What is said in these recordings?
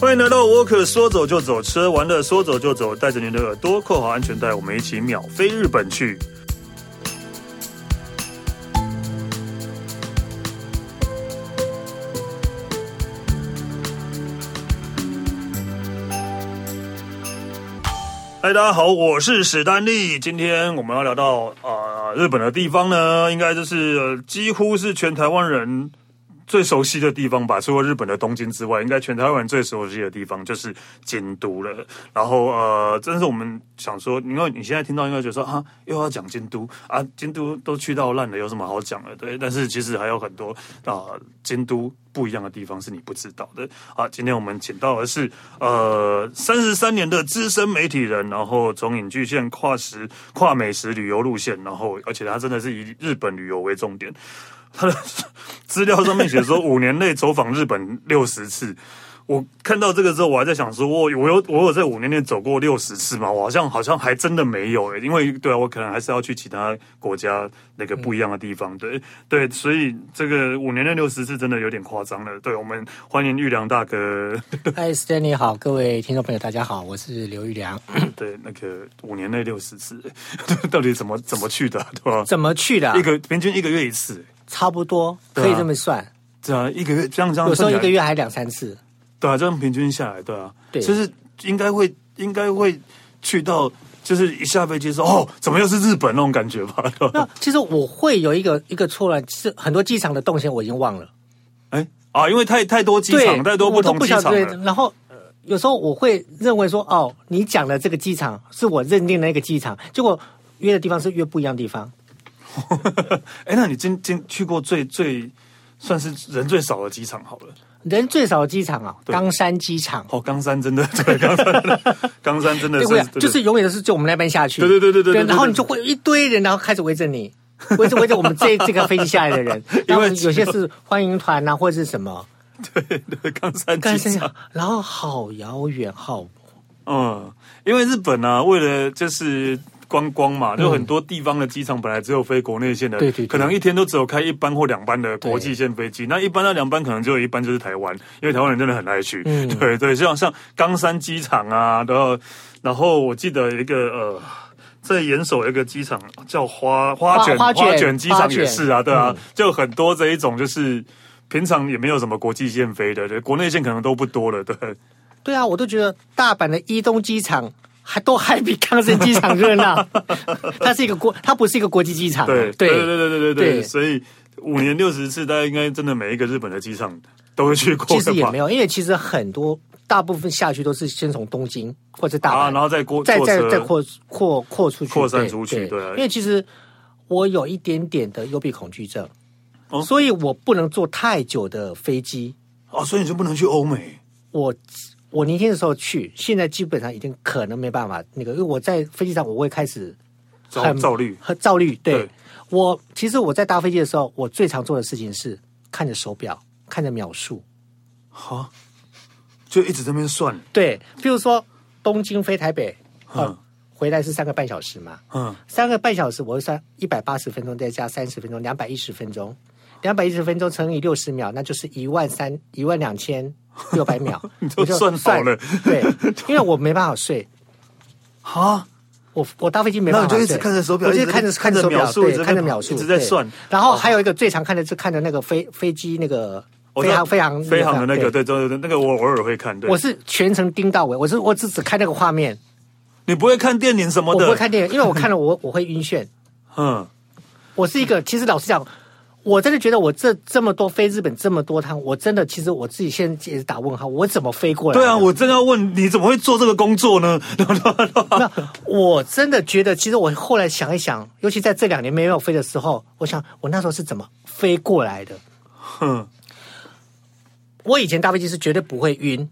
欢迎来到沃克，说走就走，吃完了说走就走，带着您的耳朵扣好安全带，我们一起秒飞日本去。嗨，大家好，我是史丹利。今天我们要聊到啊、日本的地方呢，应该就是、呃、几乎是全台湾人最熟悉的地方吧。除了日本的东京之外，应该全台湾最熟悉的地方就是京都了。然后呃，真是我们想说，因为你现在听到应该觉得说啊，又要讲京都啊，京都都去到烂了，有什么好讲的？对，但是其实还有很多啊、京都。不一样的地方是你不知道的。好，今天我们请到的是呃三十三年的资深媒体人，然后从影剧线跨时跨美食旅游路线，然后而且他真的是以日本旅游为重点。他的资料上面写说五年内走访日本六十次。我看到这个之后，我还在想说，我我有我有在五年内走过六十次吗？我好像好像还真的没有诶，因为对啊，我可能还是要去其他国家那个不一样的地方，对对，所以这个五年内六十次真的有点夸张了。对，我们欢迎玉良大哥。嗨，Stanley 好，各位听众朋友大家好，我是刘玉良。对，那个五年内六十次，到底怎么怎么去的，对吧？怎么去的？一个平均一个月一次，差不多可以这么算。对啊，一个月这样这样，有时候一个月还两三次。对啊，这样平均下来，对啊，对，就是应该会应该会去到，就是一下飞机说哦，怎么又是日本那种感觉吧？那其实我会有一个一个错乱，是很多机场的动线我已经忘了。哎啊，因为太太多机场，太多不同机场了。然后有时候我会认为说，哦，你讲的这个机场是我认定的那个机场，结果约的地方是约不一样的地方。哎，那你今今去过最最算是人最少的机场好了？人最少的机场啊，冈山机场。哦，冈山真的，对，冈山，冈山真的是，就是永远都是就我们那边下去。对对对对对。然后你就会有一堆人，然后开始围着你，围着围着我们这这个飞机下来的人。因为有些是欢迎团啊，或者是什么。对对，冈山机场。然后好遥远，好。嗯，因为日本呢，为了就是。观光嘛，就很多地方的机场本来只有飞国内线的，对对，可能一天都只有开一班或两班的国际线飞机。那一班到两班可能只有一班就是台湾，因为台湾人真的很爱去。嗯，对对，像像冈山机场啊，然后然后我记得一个呃，在岩手一个机场叫花花卷花卷机场也是啊，对啊，就很多这一种就是平常也没有什么国际线飞的，对，国内线可能都不多了，对。对啊，我都觉得大阪的伊东机场。还都还比冈山机场热闹，它是一个国，它不是一个国际机场。对对对对对对对，所以五年六十次，大家应该真的每一个日本的机场都会去过。其实也没有，因为其实很多大部分下去都是先从东京或者大阪，啊，然后再过再再再扩扩扩出去，扩散出去。对，因为其实我有一点点的幽闭恐惧症，所以我不能坐太久的飞机。哦，所以你就不能去欧美？我。我年轻的时候去，现在基本上已经可能没办法那个，因为我在飞机上我会开始很躁虑，很躁虑。对，对。我，其实我在搭飞机的时候，我最常做的事情是看着手表，看着秒数，哈，就一直在那边算。对，比如说东京飞台北，嗯，回来是三个半小时嘛，嗯，三个半小时我会算一百八十分钟，再加三十分钟，两百一十分钟，两百一十分钟乘以六十秒，那就是一万三一万两千。六百秒，你就算好了。对，因为我没办法睡。啊，我我搭飞机没办法睡，就一直看着手表，我就看着看着手表，对，看着秒数，一直在算。然后还有一个最常看的是看着那个飞飞机那个飞航飞航飞航的那个，对对对，那个我偶尔会看。对我是全程盯到尾，我是我只只看那个画面。你不会看电影什么的？我不会看电影，因为我看了我我会晕眩。嗯，我是一个，其实老实讲。我真的觉得我这这么多飞日本这么多趟，我真的其实我自己现在也是打问号，我怎么飞过来？对啊，我真的要问你怎么会做这个工作呢？那我真的觉得，其实我后来想一想，尤其在这两年没有飞的时候，我想我那时候是怎么飞过来的？哼，我以前搭飞机是绝对不会晕，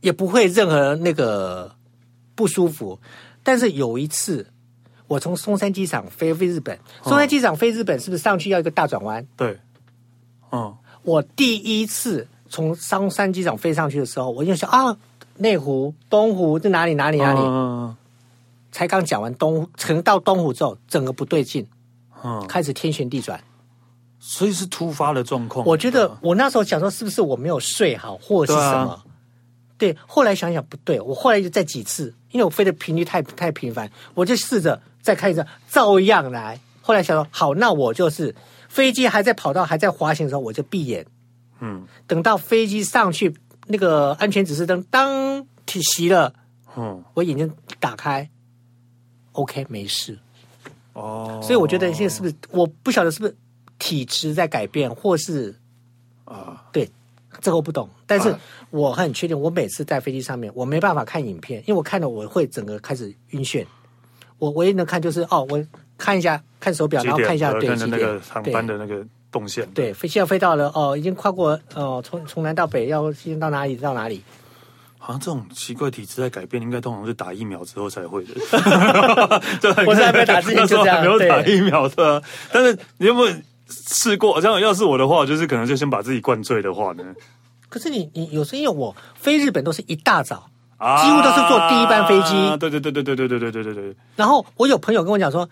也不会任何那个不舒服，但是有一次。我从松山机场飞飞日本，松山机场飞日本是不是上去要一个大转弯？对，嗯，我第一次从松山机场飞上去的时候，我就想啊，内湖、东湖在哪里？哪里？哪里？嗯，才刚讲完东，可能到东湖之后，整个不对劲，嗯，开始天旋地转，所以是突发的状况。我觉得我那时候想说，是不是我没有睡好，或者是什么？对，后来想想不对，我后来就再几次，因为我飞的频率太太频繁，我就试着再看一次，照样来。后来想说，好，那我就是飞机还在跑道还在滑行的时候，我就闭眼，嗯，等到飞机上去，那个安全指示灯当提熄了，嗯，我眼睛打开，OK，没事。哦，所以我觉得现在是不是我不晓得是不是体质在改变，或是啊，对，这个我不懂。但是啊我很确定，我每次在飞机上面，我没办法看影片，因为我看了我会整个开始晕眩。我唯一能看就是哦，我看一下看手表，然后看一下对那个点航班的那个动线。对，飞机要飞到了哦，已经跨过哦，从从南到北要先到哪里到哪里。好像这种奇怪体质在改变，应该通常是打疫苗之后才会的。我是还没打之前就这样，没有打疫苗的。但是你有没有试过？像要是我的话，就是可能就先把自己灌醉的话呢？可是你你有时候因为我飞日本都是一大早。啊、几乎都是坐第一班飞机。对对对对对对对对对对对。然后我有朋友跟我讲说，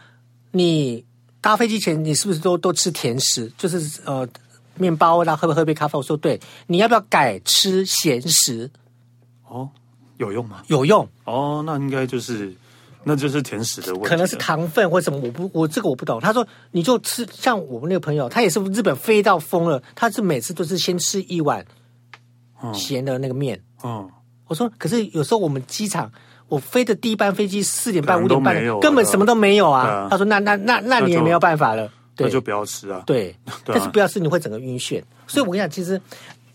你搭飞机前你是不是都都吃甜食？就是呃面包，然后喝不喝杯咖啡？我说对，你要不要改吃咸食？哦，有用吗？有用。哦，那应该就是那就是甜食的问题，可能是糖分或什么，我不我这个我不懂。他说你就吃，像我们那个朋友，他也是日本飞到疯了，他是每次都是先吃一碗咸的那个面。嗯。嗯我说，可是有时候我们机场，我飞的第一班飞机四点半、五点半，啊、根本什么都没有啊。啊他说那：“那那那那你也没有办法了，那就，不要吃啊。对 ”对，但是不要吃，你会整个晕眩。所以我跟你讲，其实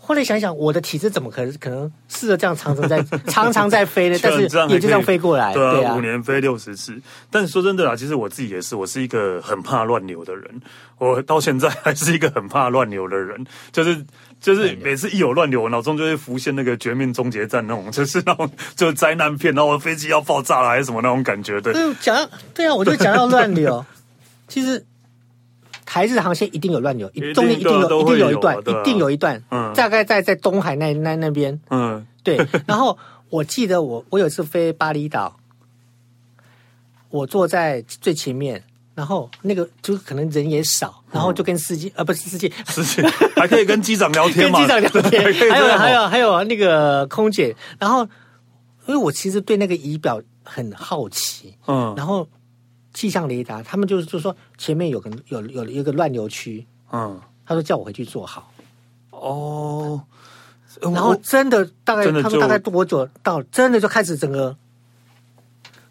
后来想想，我的体质怎么可能可能试着这样常常在 常常在飞呢，但是也就这样飞过来。对啊，五年飞六十次。但是说真的啦，其实我自己也是，我是一个很怕乱流的人。我到现在还是一个很怕乱流的人，就是。就是每次一有乱流，我脑中就会浮现那个《绝命终结战》那种，就是那种就是灾难片，然后飞机要爆炸了还是什么那种感觉。对，讲对啊，我就讲到乱流。其实台日航线一定有乱流，中间一定有，一定有一段，一定有一段。嗯，大概在在东海那那那边。嗯，对。然后我记得我我有一次飞巴厘岛，我坐在最前面。然后那个就可能人也少，然后就跟司机、嗯、呃不是司机，司机 还可以跟机长聊天嘛？跟机长聊天，还有还有还有那个空姐。然后因为我其实对那个仪表很好奇，嗯，然后气象雷达他们就是就说前面有个有有一个乱流区，嗯，他说叫我回去坐好。哦，然后真的大概他们大概多久到？真的就开始整个，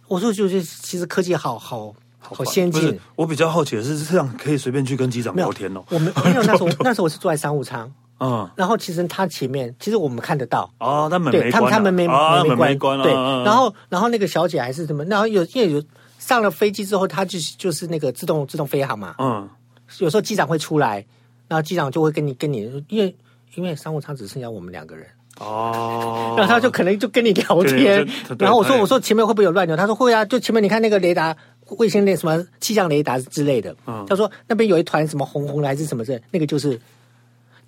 我说就是其实科技好好。好先进！我比较好奇的是，这样可以随便去跟机长聊天哦。我们没有 那时候，那时候我是坐在商务舱，嗯，然后其实他前面，其实我们看得到哦，他门没关，他们他们没没没关，对。然后然后那个小姐还是什么？然后有因为有上了飞机之后，它就是就是那个自动自动飞航嘛，嗯，有时候机长会出来，然后机长就会跟你跟你，因为因为商务舱只剩下我们两个人哦，然后他就可能就跟你聊天，然后我说我说前面会不会有乱流？他说会啊，就前面你看那个雷达。卫星那什么气象雷达之类的，嗯，他说那边有一团什么红红的还是什么的，那个就是。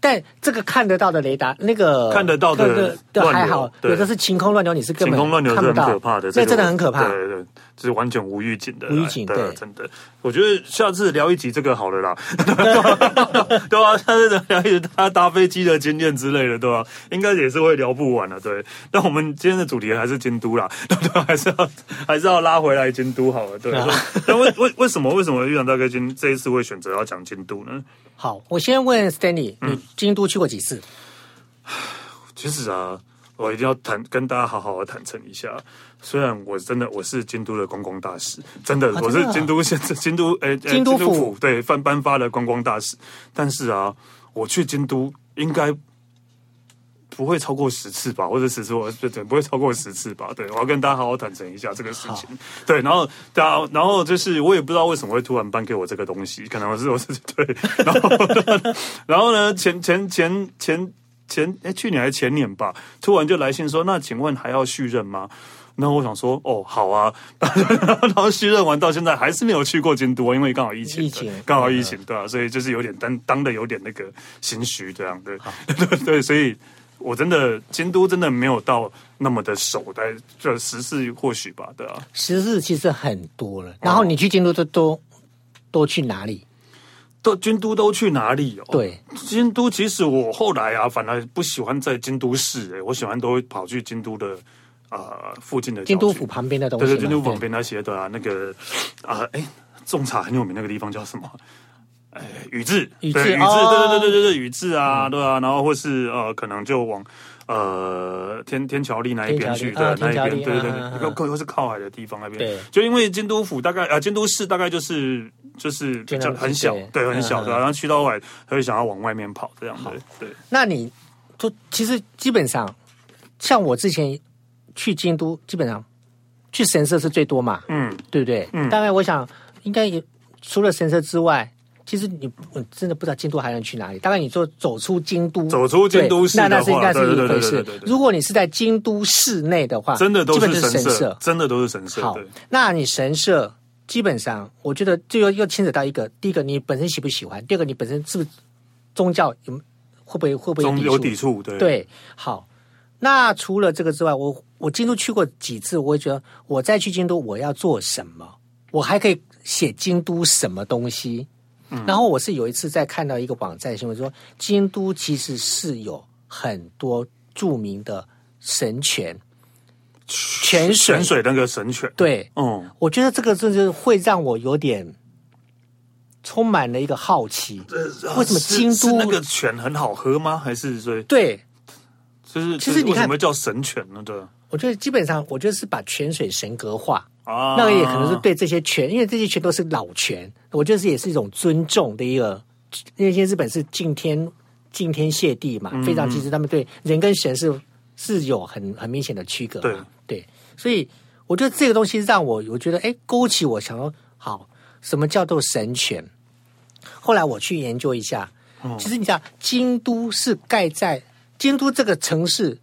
但这个看得到的雷达，那个看得到的都还好，有的是晴空乱流，你是根本晴空乱流是很可怕的，那真的很可怕，对对对，是完全无预警的，无预警，对，真的。我觉得下次聊一集这个好了啦，对吧？下次聊一集他搭飞机的经验之类的，对吧？应该也是会聊不完的，对。那我们今天的主题还是京都啦，对不对？还是要还是要拉回来京都好了，对。那为为为什么为什么院长大哥今这一次会选择要讲京都呢？好，我先问 Stanley，你京都去过几次？嗯、其实啊，我一定要坦跟大家好好的坦诚一下，虽然我真的我是京都的观光大使，真的，我是京都县 京都哎京都府，都府对颁颁发的观光大使，但是啊，我去京都应该。不会超过十次吧，或者十次，我对对，不会超过十次吧。对，我要跟大家好好坦诚一下这个事情。对，然后，然后，然后就是我也不知道为什么会突然颁给我这个东西，可能我是我是对。然后，然后呢，前前前前前，哎，去年还是前年吧，突然就来信说，那请问还要续任吗？然后我想说，哦，好啊。然后续任完到现在还是没有去过京都，因为刚好疫情，疫情刚好疫情，对啊，所以就是有点当当的有点那个心虚这样对，对 对，所以。我真的京都真的没有到那么的熟，但这十次或许吧，对啊。十次其实很多了。然后你去京都都都都去哪里？都京都都去哪里哦？对，京都其实我后来啊，反而不喜欢在京都市，哎，我喜欢都会跑去京都的呃附近的京都府旁边的东西。对对，京都府旁边那些的啊，那个啊，哎，种茶很有名那个地方叫什么？哎，宇治，宇治，宇治，对对对对对对，宇治啊，对啊，然后或是呃，可能就往。呃，天天桥立那一边去对那一边，对对对，又又又是靠海的地方那边。对，就因为京都府大概啊，京都市大概就是就是比较很小，对，很小的，然后去到外，他会想要往外面跑这样子。对，那你就其实基本上，像我之前去京都，基本上去神社是最多嘛，嗯，对不对？嗯，大概我想应该也除了神社之外。其实你我真的不知道京都还能去哪里。大概你说走出京都，走出京都市，那那是应该是一回事。如果你是在京都市内的话，真的都是神社，真的都是神社。好，那你神社基本上，我觉得就又又牵扯到一个：第一个，你本身喜不喜欢；第二个，你本身是不是宗教有会不会会不会有抵触？对对。好，那除了这个之外，我我京都去过几次，我会觉得我再去京都我要做什么？我还可以写京都什么东西？然后我是有一次在看到一个网站新闻说，京都其实是有很多著名的神泉，泉水泉水那个神泉。对，嗯，我觉得这个真是会让我有点充满了一个好奇。为什么京都那个泉很好喝吗？还是说对？就是其实你看什么叫神泉呢？对，我觉得基本上我觉得是把泉水神格化。啊，那个也可能是对这些权，因为这些权都是老权，我觉得是也是一种尊重的一个。因为现在日本是敬天敬天谢地嘛，非常其实他们对人跟神是是有很很明显的区隔嘛。对对，所以我觉得这个东西让我我觉得哎，勾起我想说，好，什么叫做神权？后来我去研究一下，其实你知道，京都是盖在京都这个城市，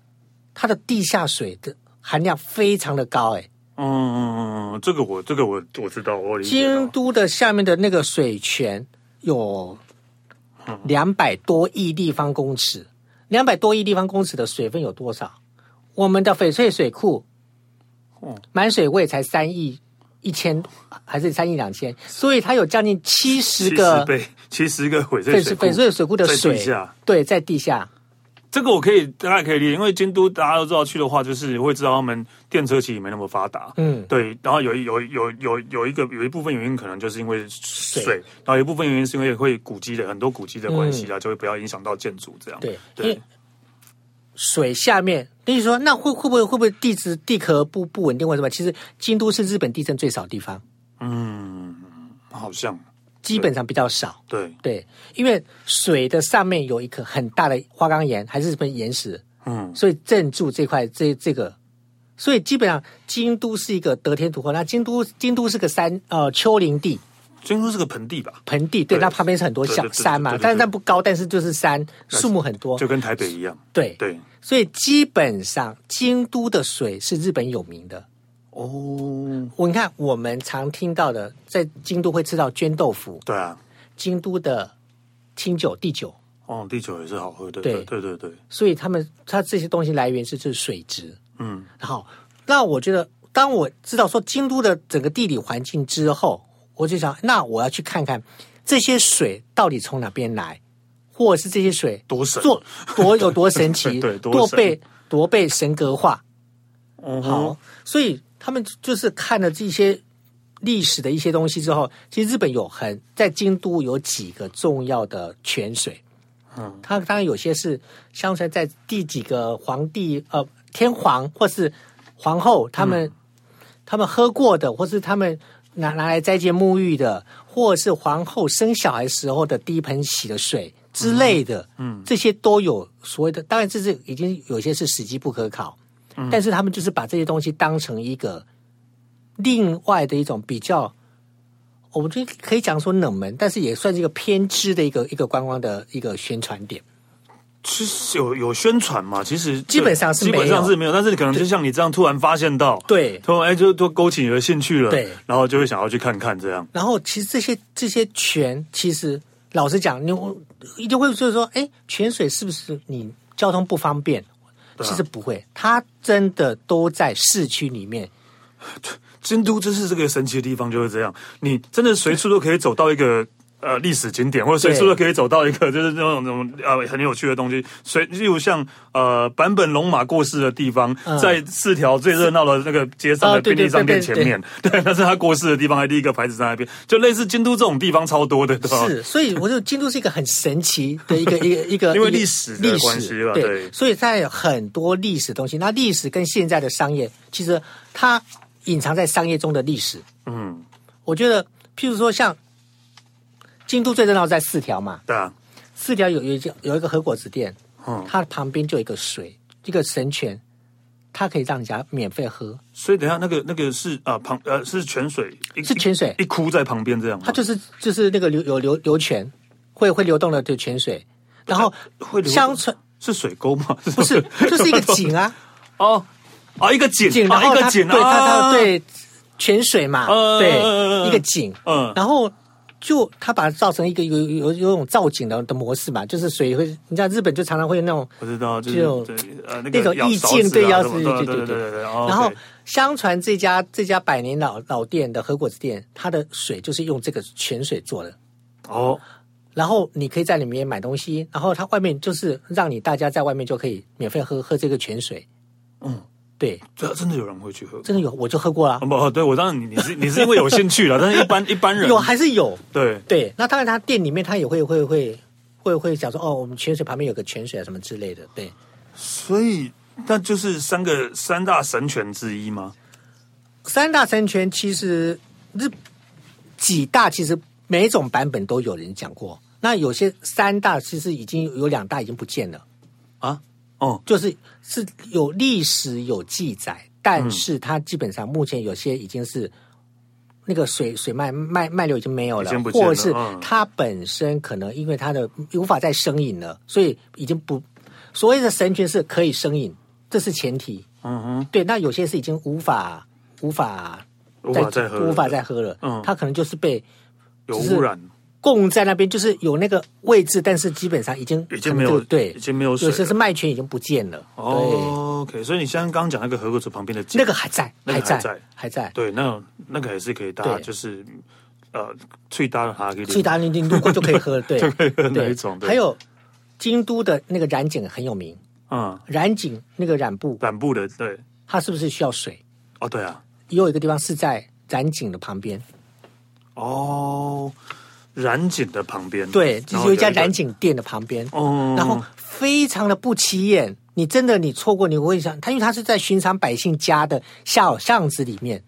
它的地下水的含量非常的高，哎。嗯嗯嗯，这个我这个我我知道，我。京都的下面的那个水泉有两百多亿立方公尺，两百多亿立方公尺的水分有多少？我们的翡翠水库，满水位才三亿一千，还是三亿两千？所以它有将近七十个倍，七十个翡翠水库，翡翠水库的水，对，在地下。这个我可以大概可以理解，因为京都大家都知道去的话，就是会知道他们电车其实没那么发达，嗯，对。然后有有有有有一个有一部分原因可能就是因为水，对然后有一部分原因是因为会古迹的很多古迹的关系啊，嗯、就会不要影响到建筑这样。对对。水下面，那你说那会会不会会不会地质地壳不不稳定或什么？其实京都是日本地震最少的地方。嗯，好像。基本上比较少，对。对，因为水的上面有一颗很大的花岗岩，还是什么岩石，嗯，所以镇住这块这这个，所以基本上京都是一个得天独厚。那京都京都是个山呃丘陵地，京都是个盆地吧？盆地对，那旁边是很多小山嘛，但是它不高，但是就是山，树木很多，就跟台北一样。对。对，所以基本上京都的水是日本有名的。哦，我你看，我们常听到的，在京都会吃到绢豆腐，对啊，京都的清酒、地酒，哦，地酒也是好喝的，对。对对对。所以他们他这些东西来源是是水质，嗯，好。那我觉得，当我知道说京都的整个地理环境之后，我就想，那我要去看看这些水到底从哪边来，或者是这些水多神，多有多神奇，对，多被多被神格化，嗯，好，所以。他们就是看了这些历史的一些东西之后，其实日本有很在京都有几个重要的泉水，嗯，它当然有些是相传在第几个皇帝呃天皇或是皇后他们、嗯、他们喝过的，或是他们拿拿来斋戒沐浴的，或是皇后生小孩时候的第一盆洗的水之类的，嗯，这些都有所谓的。当然，这是已经有些是史迹不可考。但是他们就是把这些东西当成一个另外的一种比较，我们就可以讲说冷门，但是也算是一个偏知的一个一个观光的一个宣传点。其实有有宣传嘛？其实基本上是，基本上是没有。但是你可能就像你这样突然发现到，对，突然哎就都勾起你的兴趣了，对，然后就会想要去看看这样。然后其实这些这些泉，其实老实讲，你一定会就是说，哎，泉水是不是你交通不方便？其实不会，它真的都在市区里面。京都真是这个神奇的地方，就是这样，你真的随处都可以走到一个呃历史景点，或者随处都可以走到一个就是那种那种呃很有趣的东西。所以例如像呃坂本龙马过世的地方，嗯、在四条最热闹的那个街上的便利商店前面，对，那是他过世的地方，还第一个牌子在那边，就类似京都这种地方超多的，对吧？是，所以我觉得京都是一个很神奇的一个一个 一个，因为历史的关系吧，对，对，所以在很多历史东西，那历史跟现在的商业，其实它隐藏在商业中的历史，嗯，我觉得。譬如说，像京都最热闹在四条嘛，对啊，四条有有一有一个和果子店，嗯，它旁边就有一个水，一个神泉，它可以让人家免费喝。所以等下那个那个是啊旁呃是泉水，是泉水。一窟在旁边这样，它就是就是那个流有流流泉会会流动的的泉水，然后会乡村是水沟吗？不是，就是一个井啊，哦啊一个井，井然后一个井，对它它对。泉水嘛，呃、对，一个井，嗯，然后就他把它造成一个有有有种造景的的模式嘛，就是水会，你知道日本就常常会有那种，不知道，就那种意境，对，要是对对对对对。然后相传这家这家百年老老店的和果子店，它的水就是用这个泉水做的哦。然后你可以在里面买东西，然后它外面就是让你大家在外面就可以免费喝喝这个泉水，嗯。对，这真的有人会去喝，真的有，我就喝过了。不，对我当然你你是你是因为有兴趣了，但是一般一般人有还是有。对对，那当然他店里面他也会会会会会讲说哦，我们泉水旁边有个泉水啊什么之类的。对，所以那就是三个三大神泉之一吗？三大神泉其实是几大，其实每一种版本都有人讲过。那有些三大其实已经有两大已经不见了啊。哦，就是是有历史有记载，但是它基本上目前有些已经是那个水水脉脉脉流已经没有了，了或者是它本身可能因为它的无法再生饮了，所以已经不所谓的神泉是可以生饮，这是前提。嗯哼，对，那有些是已经无法无法无法再喝无法再喝了，嗯，它可能就是被有污染。供在那边就是有那个位置，但是基本上已经已经没有对，已经没有水，有些是麦泉已经不见了。哦，OK，所以你像刚刚讲那个河口子旁边的那个还在，还在，还在。对，那那个还是可以搭，就是呃，最搭的哈，最搭你你路过就可以喝，对，就可以喝那一种。还有京都的那个染井很有名，嗯，染井那个染布染布的，对，它是不是需要水？哦，对啊，也有一个地方是在染井的旁边。哦。染井的旁边，对，就是有一家染井店的旁边，哦，然后非常的不起眼，你真的你错过，你会想，他因为他是在寻常百姓家的小巷子里面，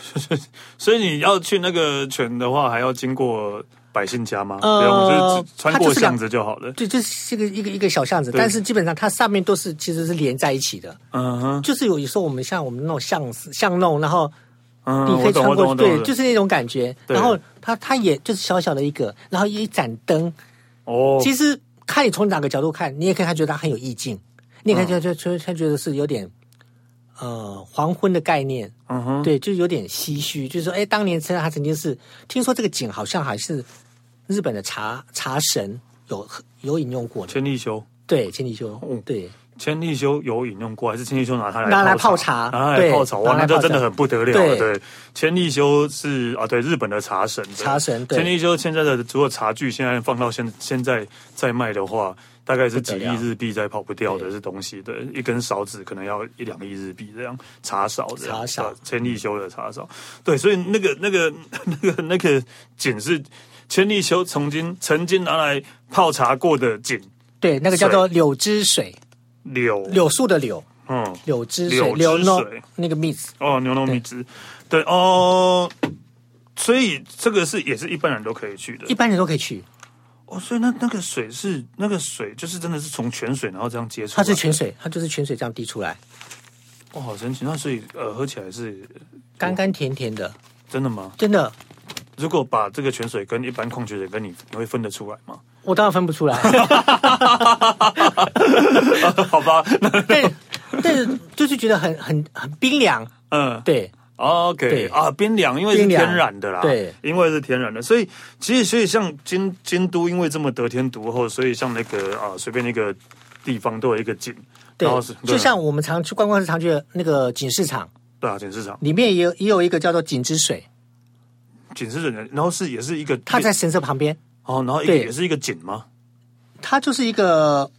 所以你要去那个泉的话，还要经过百姓家吗？呃，就是穿过巷子就好了。对，就是一个一个一个小巷子，但是基本上它上面都是其实是连在一起的，嗯哼，就是有有时候我们像我们那种巷子巷弄，然后。你可以穿过去，对，就是那种感觉。然后它它也就是小小的一个，然后一盏灯。哦，其实看你从哪个角度看，你也可以他觉得它很有意境，你也可以觉得觉他觉得是有点呃黄昏的概念。嗯哼，对，就有点唏嘘，就是说，哎，当年曾他曾经是听说这个景好像还是日本的茶茶神有有引用过的。千利休，对，千利休，嗯，对。千利休有引用过，还是千利休拿它来拿来泡茶？拿来泡茶，哇，那就真的很不得了了。对，千利休是啊，对，日本的茶神。茶神。千利休现在的如果茶具现在放到现现在在卖的话，大概是几亿日币在跑不掉的这东西。对，一根勺子可能要一两亿日币这样。茶勺这样。茶勺。千利休的茶勺。对，所以那个那个 那个那个井是千利休曾经曾经拿来泡茶过的井。对，那个叫做柳枝水。柳柳树的柳，嗯，柳枝水，柳水那个蜜汁哦，牛糯蜜汁，对哦，所以这个是也是一般人都可以去的，一般人都可以去哦。所以那那个水是那个水，就是真的是从泉水然后这样接出来，它是泉水，它就是泉水这样滴出来。哦，好神奇！那所以呃，喝起来是甘甘甜甜的，真的吗？真的。如果把这个泉水跟一般矿泉水跟你，你会分得出来吗？我当然分不出来。好吧，对，但是就是觉得很很很冰凉。嗯，对，OK，对啊，冰凉，因为是天然的啦。对，因为是天然的，所以其实所以像京京都，因为这么得天独厚，所以像那个啊，随便那个地方都有一个井。对，就像我们常去观光时常去的那个锦市场。对啊，锦市场里面也有也有一个叫做井之水。井是人，然后是也是一个，它在神社旁边哦，然后一个也是一个井吗？它就是一个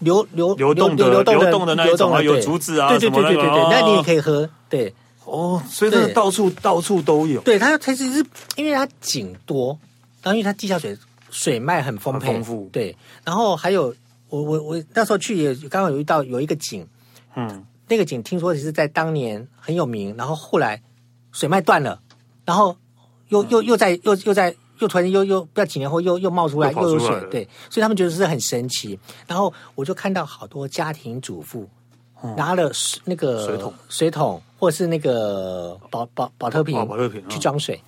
流流流动的流动的那一种啊，有竹子啊，对对对对对对，那你也可以喝，对。哦，所以这个到处到处都有。对，它它其实是因为它井多，然后因为它地下水水脉很丰沛，丰富。对，然后还有我我我那时候去也刚好有遇到有一个井，嗯，那个井听说也是在当年很有名，然后后来水脉断了，然后又又又在又又在又突然又又不知道几年后又又冒出来又有水，对，所以他们觉得是很神奇。然后我就看到好多家庭主妇。拿了那个水桶，水桶或者是那个保保保特瓶，保特瓶去装水。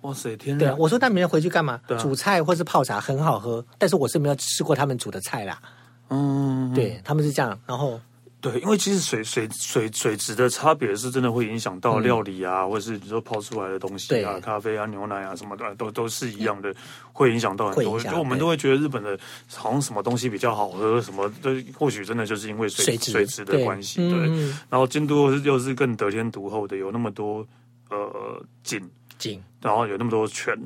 哇塞，天哪！对啊，我说那明天回去干嘛？煮菜或是泡茶很好喝，但是我是没有吃过他们煮的菜啦。嗯，对，他们是这样，然后。对，因为其实水水水水质的差别是真的会影响到料理啊，嗯、或者是比如说泡出来的东西啊，咖啡啊、牛奶啊什么的，都都是一样的，会影响到很多。就我们都会觉得日本的好像什么东西比较好喝，什么都或许真的就是因为水水质，水质的关系。对，对嗯、然后京都又是更得天独厚的，有那么多呃井然后有那么多泉，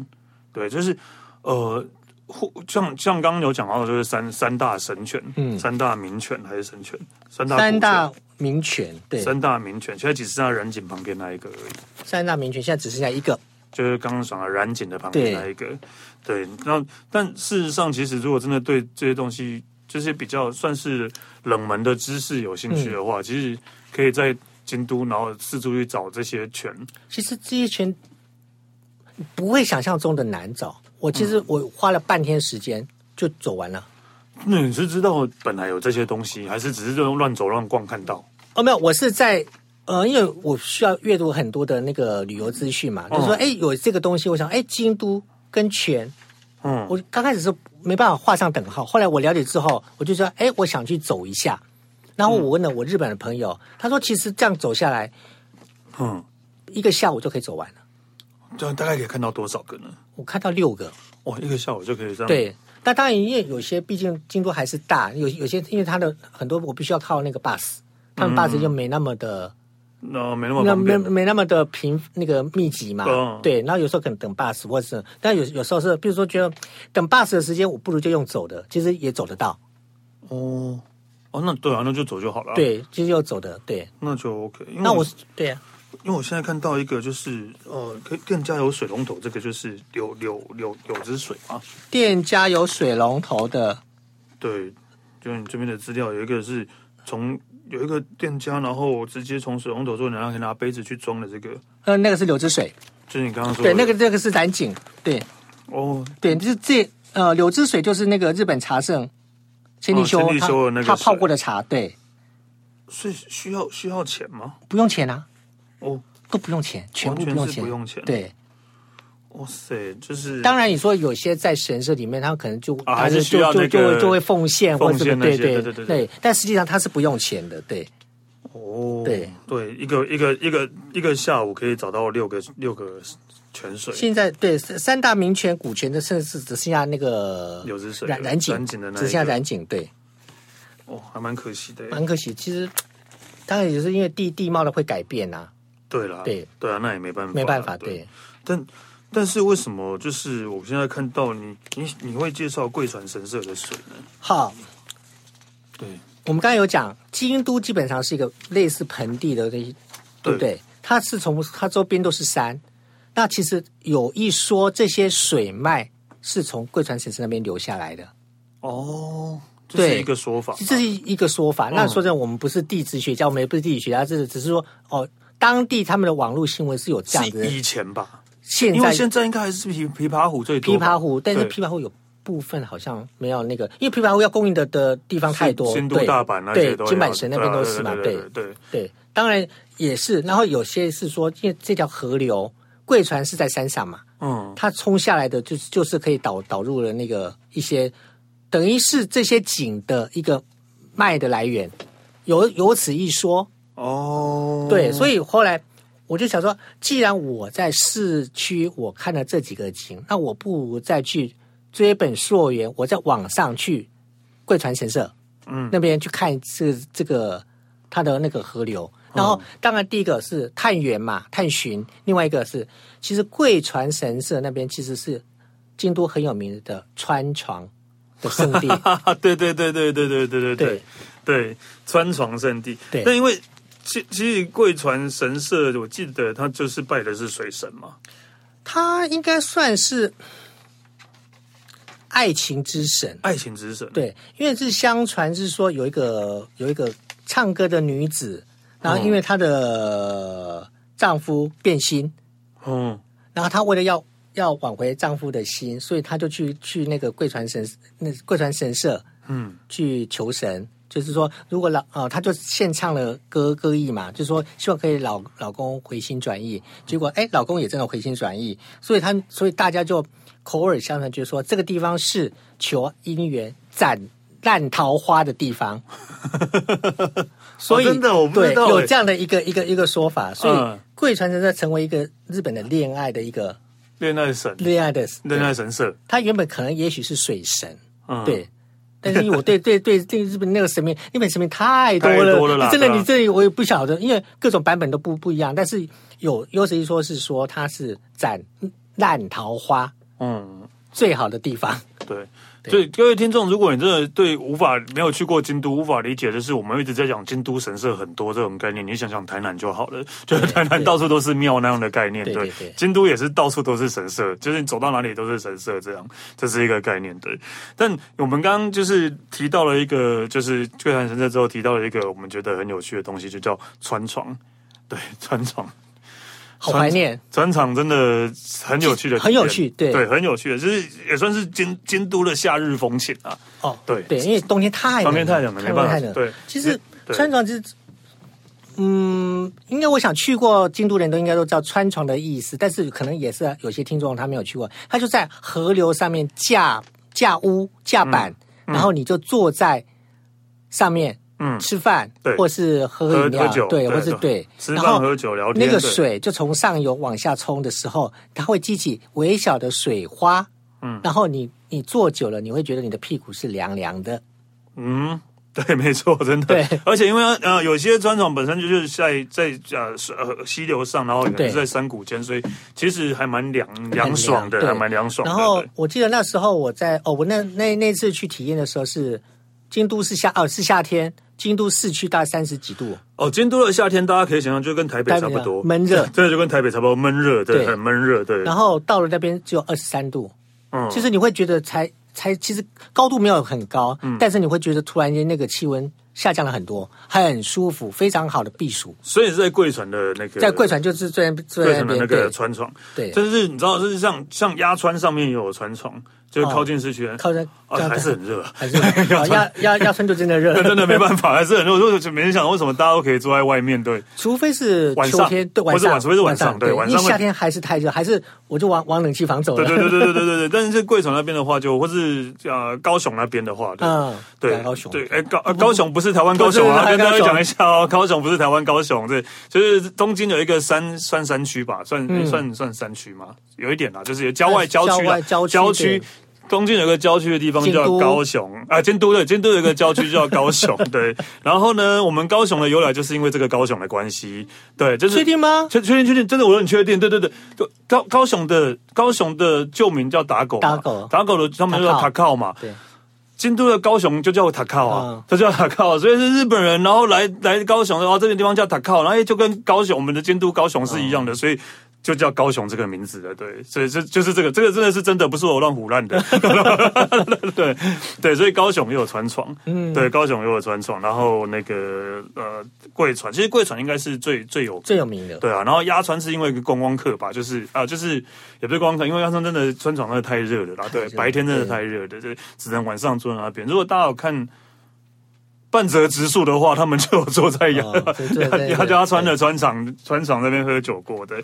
对，就是呃。像像刚刚有讲到的，就是三三大神犬，嗯，三大名犬还是神犬？三大三大名犬，对，三大名犬，现在只剩下染井旁边那一个而已。三大名犬现在只剩下一个，就是刚刚讲的染井的旁边那一个。对，那但事实上，其实如果真的对这些东西，就是比较算是冷门的知识有兴趣的话，嗯、其实可以在京都，然后四处去找这些犬。其实这些犬不会想象中的难找。我其实我花了半天时间就走完了。那你是知道本来有这些东西，还是只是这种乱走乱逛看到？哦，没有，我是在呃，因为我需要阅读很多的那个旅游资讯嘛，就是说，哎，有这个东西，我想，哎，京都跟泉，嗯，我刚开始是没办法画上等号，后来我了解之后，我就说，哎，我想去走一下。然后我问了我日本的朋友，他说，其实这样走下来，嗯，一个下午就可以走完了。这样大概可以看到多少个呢？我看到六个，哇，一个下午就可以这样。对，但当然，因为有些毕竟京都还是大，有有些因为它的很多我必须要靠那个 bus，他们 bus 就没那么的，那没那么没没那么的频那个密集嘛。对，然后有时候可能等 bus 或者是，但有有时候是，比如说觉得等 bus 的时间，我不如就用走的，其实也走得到。哦，哦，那对啊，那就走就好了。对，其实要走的，对，那就 OK。那我对呀。因为我现在看到一个，就是呃，店家有水龙头，这个就是柳柳柳柳枝水啊。店家有水龙头的，对，就你这边的资料有一个是从有一个店家，然后直接从水龙头做，然后可以拿杯子去装的这个。呃，那个是柳枝水，就是你刚刚说的。对，那个那个是蓝井，对，哦，对，就是这呃柳枝水就是那个日本茶圣千利休他他泡过的茶，对。所以需要需要钱吗？不用钱啊。哦，都不用钱，全部不用钱，不用钱。对，哇塞，就是当然，你说有些在神社里面，他可能就还是需要就就会就会奉献或者什么，对对对对。但实际上他是不用钱的，对。哦，对对，一个一个一个一个下午可以找到六个六个泉水。现在对三大名泉古泉的甚至只剩下那个柳枝水染染井的，只剩下染井，对。哦，还蛮可惜的，蛮可惜。其实当然也是因为地地貌的会改变呐。对了，对对啊，那也没办法，没办法，对。但但是为什么就是我现在看到你你你会介绍贵船神社的水呢？好，对，我们刚才有讲，京都基本上是一个类似盆地的那些，对不对？它是从它周边都是山，那其实有一说这些水脉是从贵船神社那边流下来的。哦，这是一个说法，这是一个说法。那说真的，我们不是地质学家，我们也不是地理学家，这是只是说哦。当地他们的网络新闻是有这样子的，以前吧，现在因为现在应该还是琵琵琶湖最多。琵琶湖，但是琵琶湖有部分好像没有那个，因为琵琶湖要供应的的地方太多，新都、大阪那些对，京阪神那边都是嘛，对对对。当然也是，然后有些是说，因为这条河流贵船是在山上嘛，嗯，它冲下来的就是就是可以导导入了那个一些，等于是这些井的一个脉的来源，有有此一说。哦，oh. 对，所以后来我就想说，既然我在市区我看了这几个景，那我不如再去追本溯源，我在网上去贵船神社，嗯，那边去看这这个它的那个河流，然后，当然第一个是探源嘛，探寻；另外一个是，其实贵船神社那边其实是京都很有名的川床的圣地。对对对对对对对对对对，川床圣地。对，那因为其其实贵船神社，我记得他就是拜的是水神嘛，他应该算是爱情之神，爱情之神。对，因为是相传是说有一个有一个唱歌的女子。然后，因为她的丈夫变心，嗯，然后她为了要要挽回丈夫的心，所以她就去去那个贵船神那贵船神社，嗯，去求神，就是说，如果老呃，他就献唱了歌歌意嘛，就是说希望可以老老公回心转意。结果哎，老公也真的回心转意，所以他所以大家就口耳相传，就是说这个地方是求姻缘斩烂桃花的地方。所以，哦、真的我不知道对，有这样的一个一个一个说法，所以贵船神社成为一个日本的恋爱的一个恋爱神，恋爱的恋爱神社。他原本可能也许是水神，嗯、对，但是我对 对对对日本那个神明，日本神明太多了，多了真的你这里我也不晓得，因为各种版本都不不一样。但是有有谁说是说它是斩烂桃花，嗯，最好的地方，对。所以各位听众，如果你真的对无法没有去过京都，无法理解的是我们一直在讲京都神社很多这种概念，你想想台南就好了，就是台南到处都是庙那样的概念，对，京都也是到处都是神社，就是你走到哪里都是神社这样，这是一个概念，对。但我们刚刚就是提到了一个，就是去完神社之后提到了一个我们觉得很有趣的东西，就叫川床，对，川床。好怀念，专场真的很有趣的，很有趣，对对，很有趣的，就是也算是监监督的夏日风情啊。哦，对对，因为冬天太冬天太冷了，没办法。对，其实川床就是，嗯，应该我想去过京都人都应该都知道川床的意思，但是可能也是有些听众他没有去过，他就在河流上面架架屋架板，然后你就坐在上面。嗯，吃饭，对，或是喝饮料，喝酒，对，或是对，吃饭喝酒聊天，那个水就从上游往下冲的时候，它会激起微小的水花，嗯，然后你你坐久了，你会觉得你的屁股是凉凉的，嗯，对，没错，真的，对，而且因为呃有些砖床本身就是在在呃溪流上，然后也是在山谷间，所以其实还蛮凉凉爽的，还蛮凉爽。然后我记得那时候我在哦，我那那那次去体验的时候是京都是夏哦是夏天。京都市区大概三十几度。哦，京都的夏天大家可以想象，就跟台北差不多。闷热，真的就跟台北差不多闷热，对，很闷热，对。然后到了那边只有二十三度，嗯，其实你会觉得才才其实高度没有很高，嗯，但是你会觉得突然间那个气温下降了很多，很舒服，非常好的避暑。所以是在贵船的那个，在贵船就是最最贵船的那个船床，对，就是你知道，就是像像鸭川上面也有船床。就是靠近市区，靠近啊，还是很热，还是 鸭鸭鸭川就真的热，真的没办法，还是很热。我就没人想为什么大家都可以坐在外面，对，除非是晚上，对，晚上，除非是晚上，对，晚上。夏天还是太热，还是我就往往冷气房走了。对对对对对对对。但是贵船那边的话，就或是呃高雄那边的话，嗯，对，高雄，对，哎高高雄不是台湾高雄啊，跟大家讲一下哦，高雄不是台湾高雄，对，就是东京有一个山算山区吧，算算算山区嘛，有一点啦，就是有郊外郊区郊区。东京有个郊区的地方叫高雄啊，京都对，京都有一个郊区叫高雄，对。然后呢，我们高雄的由来就是因为这个高雄的关系，对，就是确定吗？确确定确定，真的我很确定，对对对。高高雄的高雄的旧名叫打狗，打狗打狗的他们叫塔靠嘛，对。京都的高雄就叫塔靠啊，它叫塔靠，所以是日本人，然后来来高雄的话，这个地方叫塔靠，然后就跟高雄我们的京都高雄是一样的，所以。就叫高雄这个名字的，对，所以这就是这个，这个真的是真的，不是我乱胡乱的，对对，所以高雄也有船床，嗯，对，高雄也有船床，然后那个呃贵船，其实贵船应该是最最有最有名的，对啊，然后鸭川是因为一个观光客吧，就是啊，就是也不是观光客，因为鸭川真的船床真的太热了啦，对，白天真的太热了，对，只能晚上坐在那边。如果大家有看半泽直树的话，他们就有坐在鸭鸭鸭川的船厂船厂那边喝酒过的。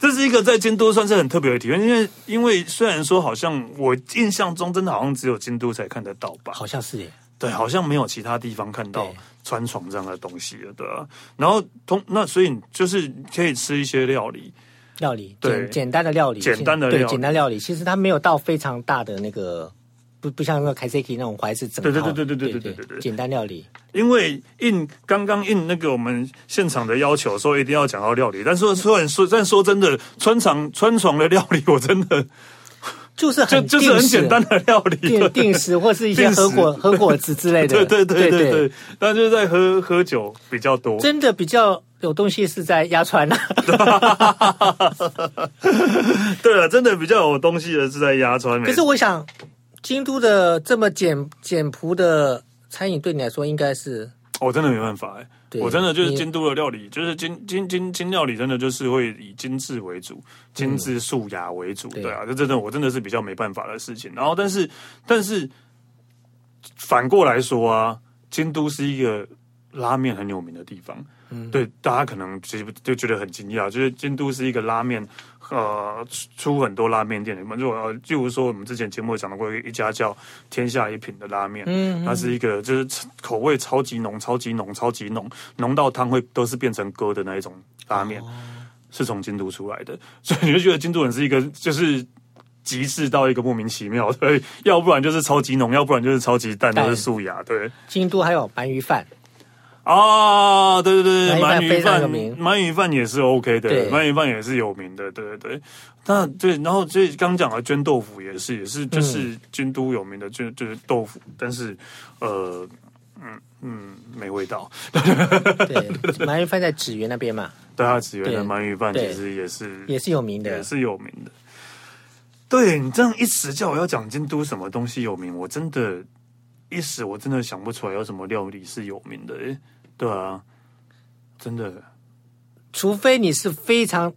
这是一个在京都算是很特别的体验，因为因为虽然说好像我印象中真的好像只有京都才看得到吧，好像是耶，对，好像没有其他地方看到川床这样的东西了，对啊。然后通那所以就是可以吃一些料理，料理对。简简单的料理，简单的料理，对简单料理，其实它没有到非常大的那个不不像那个 kaiseki 那种怀是整套，对对对对对对对对对，简单料理。因为应刚刚应那个我们现场的要求，说一定要讲到料理，但是说说但说真的，穿床 穿床的料理，我真的。就是很就就是很简单的料理，定定时或是一些和果和果子之类的，对对对对对。但就是在喝喝酒比较多，真的比较有东西是在压川啊。对了，真的比较有东西的是在压川。可是我想，京都的这么简简朴的餐饮，对你来说应该是，我真的没办法哎。我真的就是京都的料理，就是京京京京料理，真的就是会以精致为主，精致素雅为主，对啊，这真的我真的是比较没办法的事情。然后，但是但是反过来说啊，京都是一个拉面很有名的地方，嗯，对，大家可能其实就觉得很惊讶，就是京都是一个拉面。呃，出很多拉面店里面，就呃，例如说我们之前节目讲到过一家叫天下一品的拉面，嗯，嗯，它是一个就是口味超级浓、超级浓、超级浓，浓到汤会都是变成疙的那一种拉面，哦、是从京都出来的，所以你就觉得京都人是一个就是极致到一个莫名其妙，对，要不然就是超级浓，要不然就是超级淡，都是素雅，对。京都还有鳗鱼饭。啊，对对对，鳗鱼饭，鳗鱼饭也是 OK 的，鳗鱼饭也是有名的，对对对。那对，然后所以刚讲了绢豆腐也是，也是就是京都有名的，就就是豆腐，但是呃，嗯嗯，没味道。对，鳗鱼饭在紫园那边嘛？对啊，紫园的鳗鱼饭其实也是也是有名的，也是有名的。对，你这样一时叫我要讲京都什么东西有名，我真的。一时我真的想不出来有什么料理是有名的，诶，对啊，真的，除非你是非常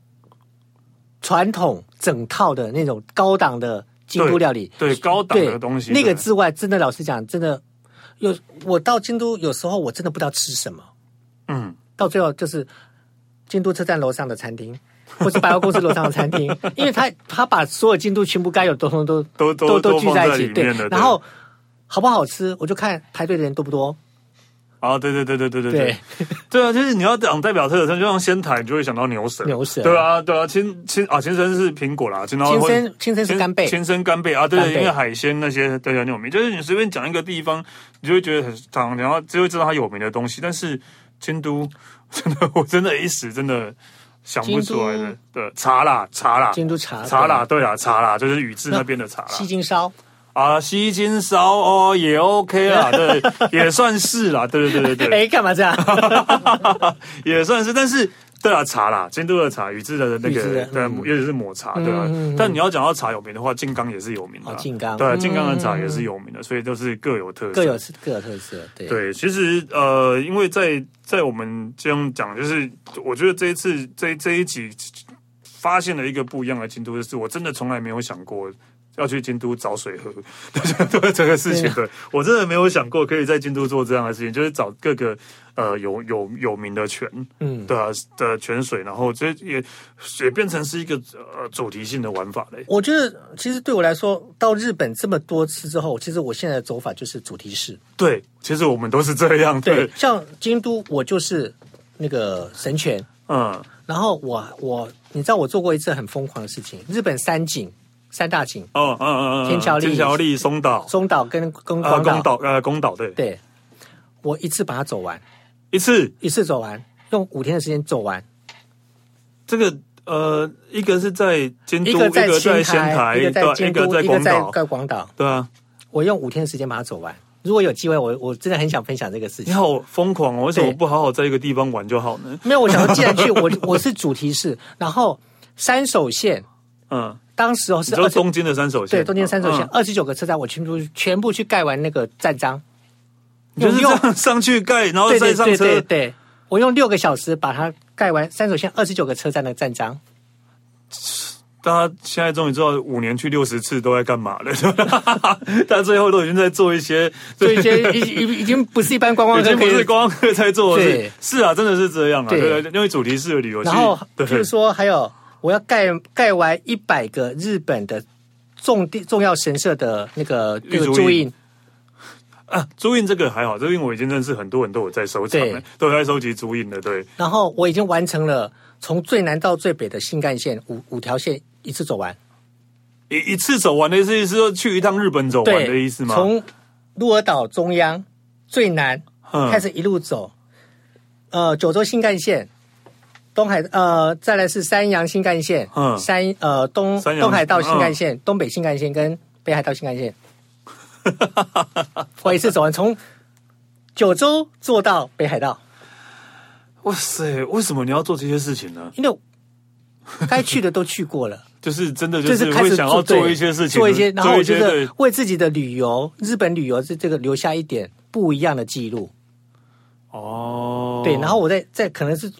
传统整套的那种高档的京都料理，对，对高档的东西，那个之外，真的老实讲，真的有我到京都有时候我真的不知道吃什么，嗯，到最后就是京都车站楼上的餐厅，或是百货公司楼上的餐厅，因为他他把所有京都全部该有的东西都都都都聚在一起，对，然后。好不好吃，我就看排队的人多不多。啊，对对对对对对对，对 啊，就是你要讲代表特色，就像仙台，你就会想到牛舌，牛舌，对啊，对啊，青青啊，青森是苹果啦，青森青森是干贝，青森干贝啊，对对，因为海鲜那些对很有名，就是你随便讲一个地方，你就会觉得很长，然后就会知道它有名的东西。但是京都真的，我真的一时真的想不出来的。对，茶啦茶啦，京都茶茶啦，对啦茶啦，就是宇治那边的茶啦，西京烧。啊，吸金烧哦，也 OK 啦，对，也算是啦，对对对对对。哎，干嘛这样？也算是，但是对啊，茶啦，京都的茶，宇治的那个，对，尤其是抹茶，对吧？但你要讲到茶有名的话，静冈也是有名的。静冈，对，静冈的茶也是有名的，所以都是各有特色，各有各有特色。对对，其实呃，因为在在我们这样讲，就是我觉得这一次这这一集发现了一个不一样的京都就是，我真的从来没有想过。要去京都找水喝，对这个事情，对，对我真的没有想过可以在京都做这样的事情，就是找各个呃有有有名的泉，嗯，对啊的泉水，然后这也也变成是一个呃主题性的玩法嘞。我觉得其实对我来说，到日本这么多次之后，其实我现在的走法就是主题式。对，其实我们都是这样。对，对像京都，我就是那个神泉，嗯，然后我我你知道我做过一次很疯狂的事情，日本三景。三大景哦，嗯嗯嗯，天桥立、天桥立、松岛、松岛跟跟广岛，呃，广岛对对，我一次把它走完，一次一次走完，用五天的时间走完。这个呃，一个是在京都，一个在仙台，一个在京都，一个在广岛。对啊，我用五天的时间把它走完。如果有机会，我我真的很想分享这个事情。你好疯狂哦！为什么不好好在一个地方玩就好呢？没有，我想说，既然去，我 我是主题是，然后三手线，嗯。当时哦是东京的三手线，对，东京三手线二十九个车站，我全部全部去盖完那个站章，就是 上去盖，然后再上车。对，对，对，我用六个小时把它盖完三手线二十九个车站的站章。大家现在终于知道五年去六十次都在干嘛了，但最后都已经在做一些 做一些已已已经不是一般观光客，不是观光客在做的事。是啊，真的是这样啊。对，因为主题式的旅游，然后比如说还有。我要盖盖完一百个日本的重地重要神社的那个那个朱印啊，朱印这个还好，朱印我已经认识很多人都有在收藏，对都在收集朱印的。对，然后我已经完成了从最南到最北的新干线五五条线一次走完，一一次走完的意思是说去一趟日本走完的意思吗？从鹿儿岛中央最南开始一路走，呃，九州新干线。东海呃，再来是山阳新干线，嗯，山呃东东海道新干线、东北新干线跟北海道新干线，我一次走完，从九州坐到北海道。哇塞，为什么你要做这些事情呢？因为该去的都去过了，就是真的就是开始想要做一些事情，做一些，然后我觉得为自己的旅游，日本旅游这这个留下一点不一样的记录。哦，对，然后我在在可能是。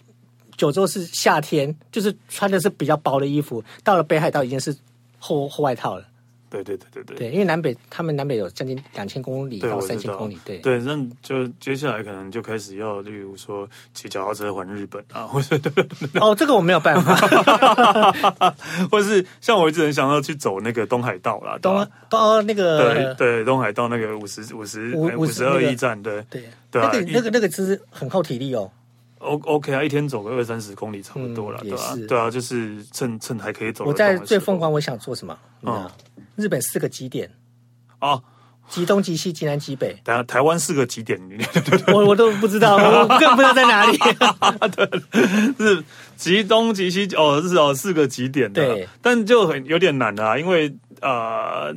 九州是夏天，就是穿的是比较薄的衣服。到了北海道已经是厚厚外套了。对对对对对。对，因为南北他们南北有将近两千公里到三千公里。对对，那就接下来可能就开始要，例如说骑脚踏车环日本啊，或者哦，这个我没有办法。或是像我一直很想要去走那个东海道啦，东东那个对对东海道那个五十五十五十二驿站，对对对，那个那个那个其实很耗体力哦。O OK 啊，一天走个二三十公里差不多了，对吧？对啊，就是趁趁还可以走。我在最疯狂，我想做什么？嗯，日本四个极点哦，极东、极西、极南、极北。等下台湾四个极点，我我都不知道，我更不知道在哪里。对，是极东、极西哦，是哦，四个极点的。对，但就很有点难啊，因为。呃，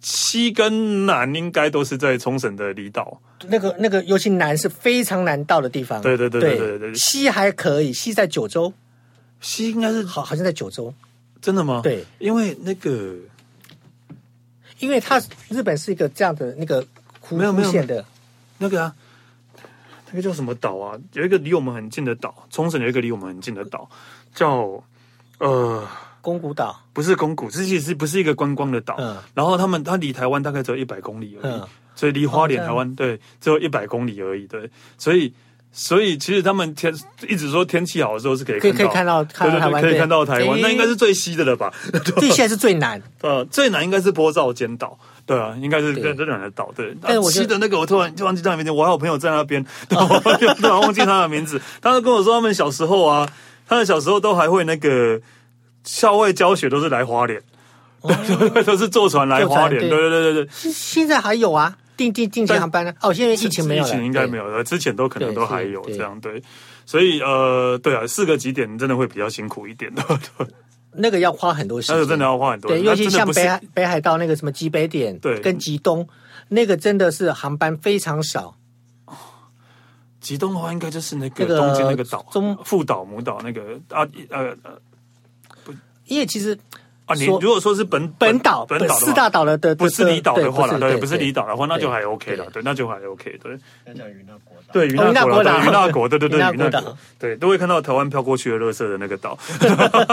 西跟南应该都是在冲绳的离岛。那个那个，尤其南是非常难到的地方。对对对对对对，对。西还可以，西在九州。西应该是好，好像在九州。真的吗？对，因为那个，因为它日本是一个这样的那个没有没有的那个啊，那个叫什么岛啊？有一个离我们很近的岛，冲绳有一个离我们很近的岛，叫呃。宫古岛不是宫古，这其实不是一个观光的岛。嗯，然后他们他离台湾大概只有一百公里而已，嗯、所以离花莲、哦、台湾对只有一百公里而已。对，所以所以其实他们天一直说天气好的时候是可以可以可以看到看到台湾，可以看到台湾，那应该是最西的了吧？这现在是最难，呃，最难应该是波照尖岛，对啊，应该是跟这两个岛。对，但是我西的那个我突然就忘记他的名字，我还有朋友在那边，我突然忘记他的名字。他就跟我说他们小时候啊，他们小时候都还会那个。校外教学都是来花莲，哦、都是坐船来花莲。对对对对对，现在还有啊，定定定期航班呢？哦，现在疫情没有，疫情应该没有了。之前都可能都还有这样对，所以呃，对啊，四个极点真的会比较辛苦一点的。那个要花很多时间，那个真的要花很多。对，尤其像北海北海道那个什么极北点，对，跟极东那个真的是航班非常少。极东的话，应该就是那个东京那个岛，中副岛母岛那个啊呃呃。因为其实啊，你如果说是本本岛本岛四大岛的的不是离岛的话了，对，不是离岛的话，那就还 OK 了，对，那就还 OK，对。那叫云那国岛，对，云那国岛，云那国，对对对，云那国，对，都会看到台湾飘过去的垃圾的那个岛。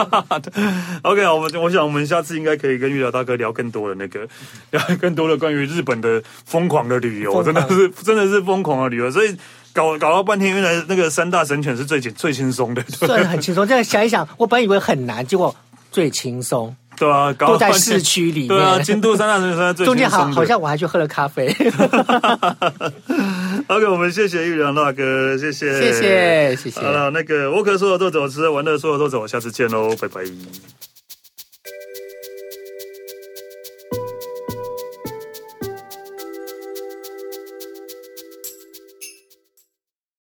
OK，我们我想我们下次应该可以跟玉聊大哥聊更多的那个，聊更多的关于日本的疯狂的旅游，真的是真的是疯狂的旅游，所以。搞搞了半天，原来那个三大神犬是最轻最轻松的，对，很轻松。这样 想一想，我本以为很难，结果最轻松。对啊，都在市区里面。对啊，京都三大神犬最 轻松。中间好，好像我还去喝了咖啡。OK，我们谢谢玉良大哥，谢谢，谢谢，谢谢。好了，那个我可说的都走，吃玩乐说的都走，下次见喽，拜拜。